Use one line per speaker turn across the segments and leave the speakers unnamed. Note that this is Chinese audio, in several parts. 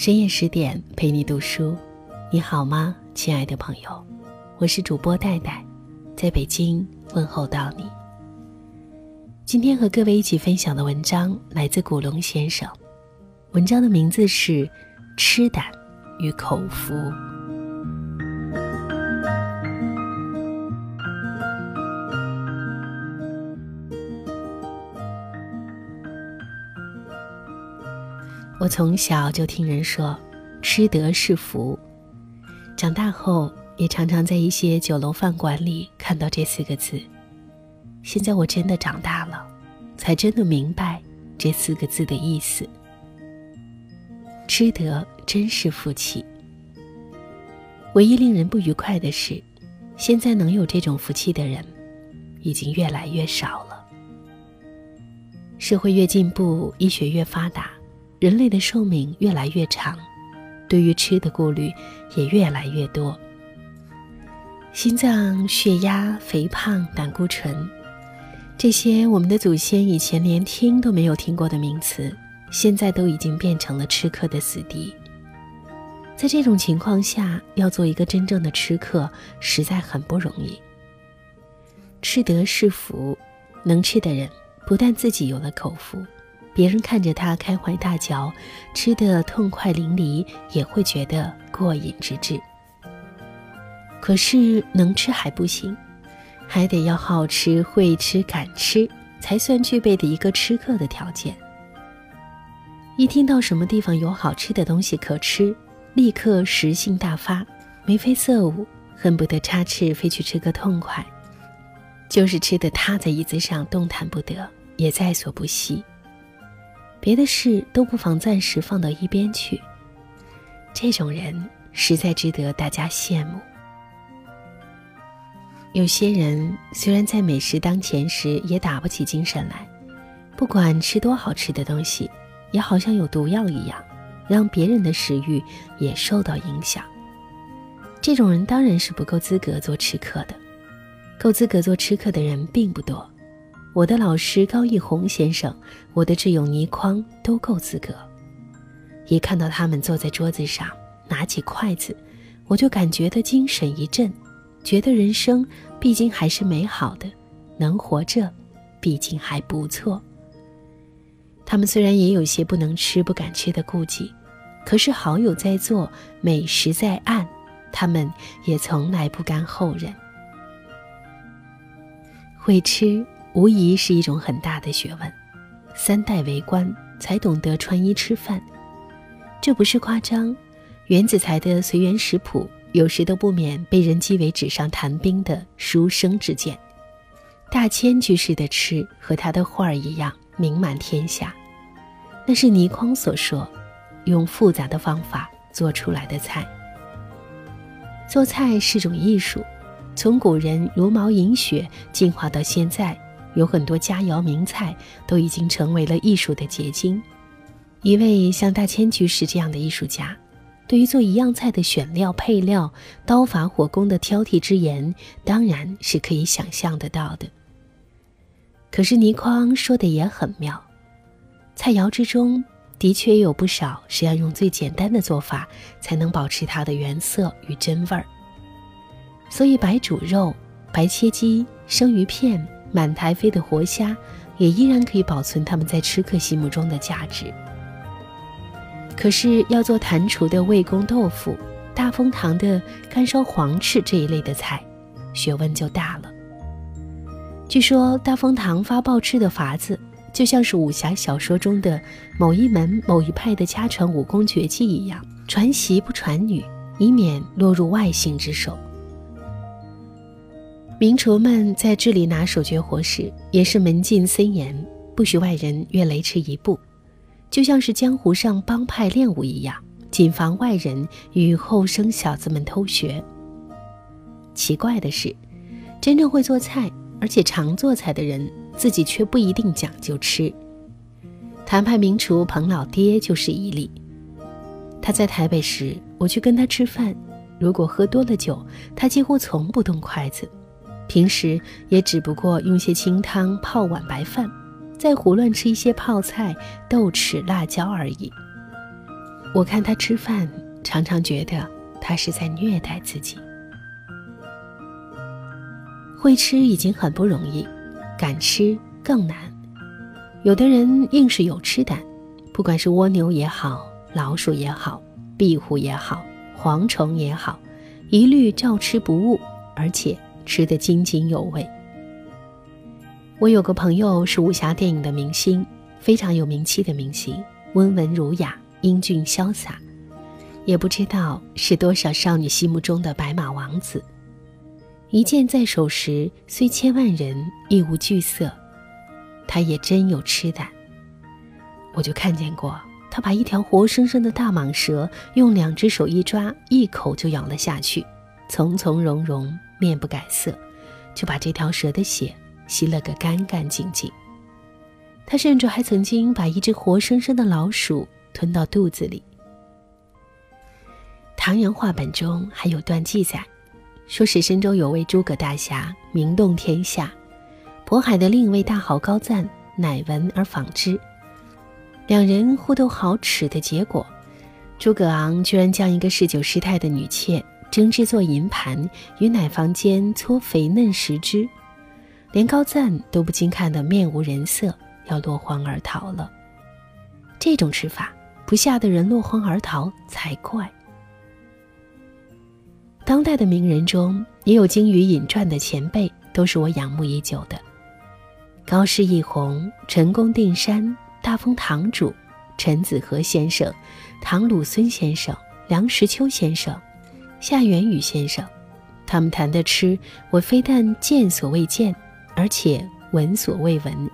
深夜十点陪你读书，你好吗，亲爱的朋友？我是主播戴戴，在北京问候到你。今天和各位一起分享的文章来自古龙先生，文章的名字是《吃胆与口福》。从小就听人说，吃得是福。长大后也常常在一些酒楼饭馆里看到这四个字。现在我真的长大了，才真的明白这四个字的意思。吃得真是福气。唯一令人不愉快的是，现在能有这种福气的人，已经越来越少了。社会越进步，医学越发达。人类的寿命越来越长，对于吃的顾虑也越来越多。心脏、血压、肥胖、胆固醇，这些我们的祖先以前连听都没有听过的名词，现在都已经变成了吃客的死敌。在这种情况下，要做一个真正的吃客，实在很不容易。吃得是福，能吃的人不但自己有了口福。别人看着他开怀大嚼，吃得痛快淋漓，也会觉得过瘾之至。可是能吃还不行，还得要好吃、会吃、敢吃，才算具备的一个吃客的条件。一听到什么地方有好吃的东西可吃，立刻食性大发，眉飞色舞，恨不得插翅飞去吃个痛快，就是吃的趴在椅子上动弹不得，也在所不惜。别的事都不妨暂时放到一边去，这种人实在值得大家羡慕。有些人虽然在美食当前时也打不起精神来，不管吃多好吃的东西，也好像有毒药一样，让别人的食欲也受到影响。这种人当然是不够资格做吃客的，够资格做吃客的人并不多。我的老师高义宏先生，我的挚友倪匡都够资格。一看到他们坐在桌子上，拿起筷子，我就感觉的精神一振，觉得人生毕竟还是美好的，能活着，毕竟还不错。他们虽然也有些不能吃、不敢吃的顾忌，可是好友在做，美食在岸，他们也从来不甘后人。会吃。无疑是一种很大的学问，三代为官才懂得穿衣吃饭，这不是夸张。袁子才的《随园食谱》有时都不免被人讥为纸上谈兵的书生之见。大千居士的吃和他的画儿一样名满天下，那是倪匡所说，用复杂的方法做出来的菜。做菜是种艺术，从古人茹毛饮血进化到现在。有很多佳肴名菜都已经成为了艺术的结晶。一位像大千居士这样的艺术家，对于做一样菜的选料、配料、刀法、火功的挑剔之严，当然是可以想象得到的。可是倪匡说的也很妙，菜肴之中的确有不少是要用最简单的做法才能保持它的原色与真味儿。所以白煮肉、白切鸡、生鱼片。满台飞的活虾，也依然可以保存他们在吃客心目中的价值。可是要做坛厨的魏公豆腐、大风堂的干烧黄翅这一类的菜，学问就大了。据说大风堂发报翅的法子，就像是武侠小说中的某一门某一派的家传武功绝技一样，传媳不传女，以免落入外姓之手。名厨们在这里拿手绝活时，也是门禁森严，不许外人越雷池一步，就像是江湖上帮派练武一样，谨防外人与后生小子们偷学。奇怪的是，真正会做菜而且常做菜的人，自己却不一定讲究吃。谭派名厨彭老爹就是一例。他在台北时，我去跟他吃饭，如果喝多了酒，他几乎从不动筷子。平时也只不过用些清汤泡碗白饭，再胡乱吃一些泡菜、豆豉、辣椒而已。我看他吃饭，常常觉得他是在虐待自己。会吃已经很不容易，敢吃更难。有的人硬是有吃胆，不管是蜗牛也好，老鼠也好，壁虎也好，蝗虫也好，一律照吃不误，而且吃得津津有味。我有个朋友是武侠电影的明星，非常有名气的明星，温文儒雅、英俊潇洒，也不知道是多少少女心目中的白马王子。一剑在手时，虽千万人亦无惧色。他也真有吃胆。我就看见过他把一条活生生的大蟒蛇用两只手一抓，一口就咬了下去，从从容容，面不改色，就把这条蛇的血吸了个干干净净。他甚至还曾经把一只活生生的老鼠吞到肚子里。唐人话本中还有段记载。说是深州有位诸葛大侠，名动天下。渤海的另一位大豪高赞乃闻而访之，两人互斗好齿的结果，诸葛昂居然将一个嗜酒失态的女妾蒸制作银盘，与奶房间搓肥嫩食之，连高赞都不禁看得面无人色，要落荒而逃了。这种吃法，不吓得人落荒而逃才怪。当代的名人中，也有精于引传的前辈，都是我仰慕已久的。高师一红、陈公定山、大风堂主、陈子和先生、唐鲁孙先生、梁实秋先生、夏元宇先生，他们谈的吃，我非但见所未见，而且闻所未闻。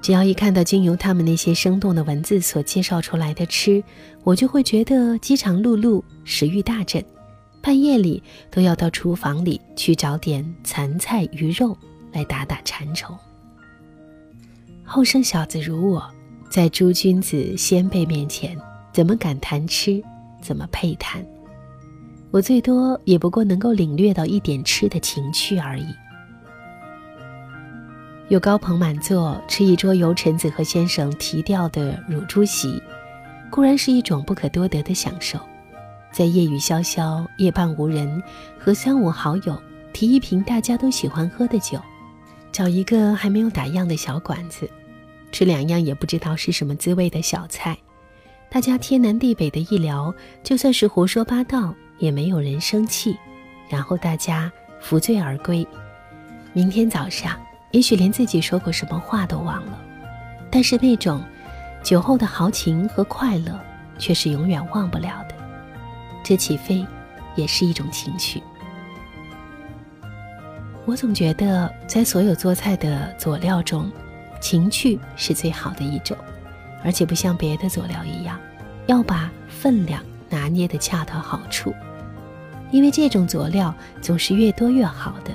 只要一看到经由他们那些生动的文字所介绍出来的吃，我就会觉得饥肠辘辘，食欲大振。半夜里都要到厨房里去找点残菜鱼肉来打打馋虫。后生小子如我，在诸君子先辈面前，怎么敢谈吃？怎么配谈？我最多也不过能够领略到一点吃的情趣而已。有高朋满座吃一桌由陈子和先生提调的乳猪席，固然是一种不可多得的享受。在夜雨潇潇、夜半无人，和三五好友提一瓶大家都喜欢喝的酒，找一个还没有打烊的小馆子，吃两样也不知道是什么滋味的小菜，大家天南地北的一聊，就算是胡说八道，也没有人生气，然后大家扶醉而归。明天早上，也许连自己说过什么话都忘了，但是那种酒后的豪情和快乐，却是永远忘不了的。这起飞，也是一种情趣。我总觉得，在所有做菜的佐料中，情趣是最好的一种，而且不像别的佐料一样，要把分量拿捏的恰到好处。因为这种佐料总是越多越好的。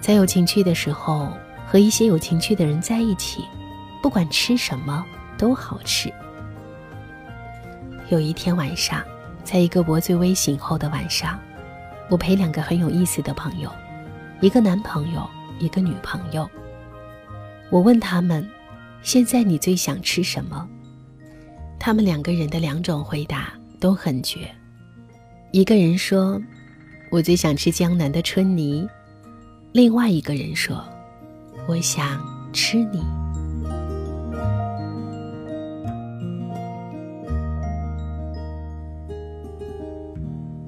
在有情趣的时候，和一些有情趣的人在一起，不管吃什么都好吃。有一天晚上。在一个我最微醒后的晚上，我陪两个很有意思的朋友，一个男朋友，一个女朋友。我问他们：“现在你最想吃什么？”他们两个人的两种回答都很绝。一个人说：“我最想吃江南的春泥。”另外一个人说：“我想吃你。”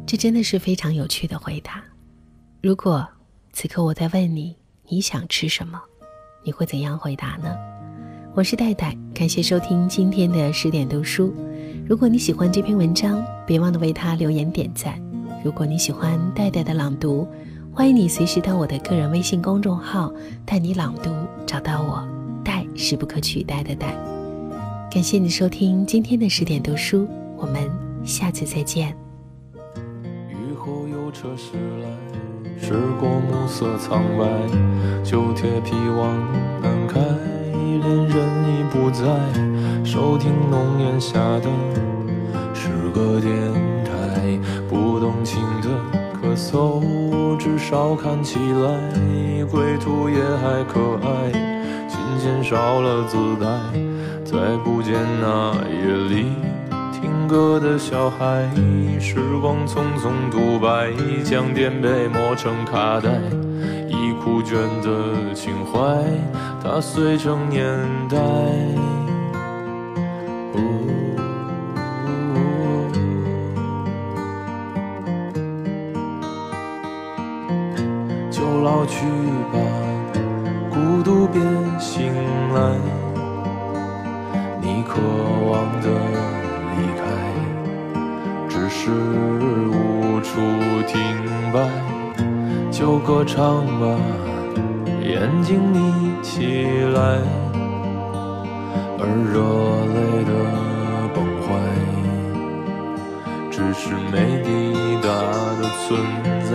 这真的是非常有趣的回答。如果此刻我在问你，你想吃什么，你会怎样回答呢？我是戴戴，感谢收听今天的十点读书。如果你喜欢这篇文章，别忘了为他留言点赞。如果你喜欢戴戴的朗读，欢迎你随时到我的个人微信公众号“带你朗读”找到我。戴是不可取代的戴。感谢你收听今天的十点读书，我们下次再见。
雨后有车驶来，驶过暮色苍白，旧铁皮往南开，恋人已不在，收听浓烟下的诗歌电台，不动情的咳嗽，至少看起来归途也还可爱。间少了姿态，再不见那夜里听歌的小孩。时光匆匆独白，将颠沛磨成卡带，已枯卷的情怀，踏碎成年代。就老去吧，孤独别醒来。你渴望的离开，只是无处停摆。就歌唱吧，眼睛眯起来，而热泪的崩坏，只是没抵达的存在。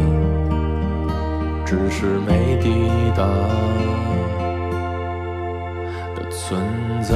只是没抵达的存在。